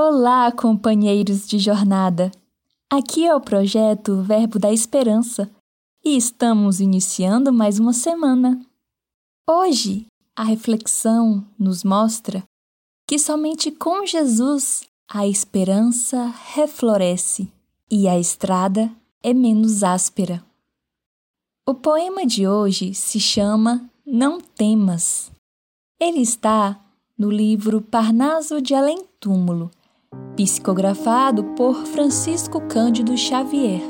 Olá, companheiros de jornada! Aqui é o projeto Verbo da Esperança e estamos iniciando mais uma semana. Hoje, a reflexão nos mostra que somente com Jesus a esperança refloresce e a estrada é menos áspera. O poema de hoje se chama Não Temas. Ele está no livro Parnaso de Além Túmulo, psicografado por Francisco Cândido Xavier.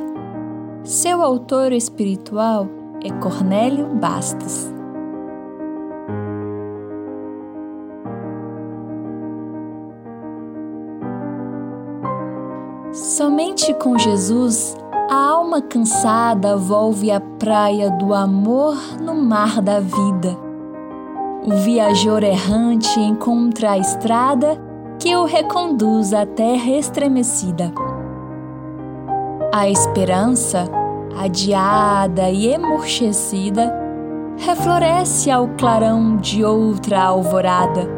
Seu autor espiritual é Cornélio Bastos. Somente com Jesus, a alma cansada volve à praia do amor no mar da vida o viajor errante encontra a estrada que o reconduz à terra estremecida. A esperança, adiada e emurchecida, refloresce ao clarão de outra alvorada.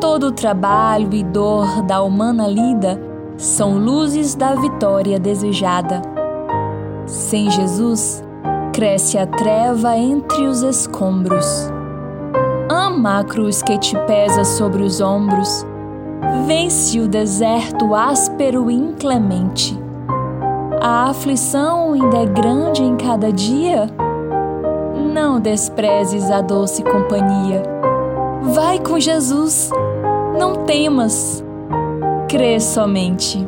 Todo o trabalho e dor da humana lida são luzes da vitória desejada. Sem Jesus, cresce a treva entre os escombros ama a cruz que te pesa sobre os ombros. Vence o deserto áspero e inclemente. A aflição ainda é grande em cada dia? Não desprezes a doce companhia. Vai com Jesus, não temas, crê somente.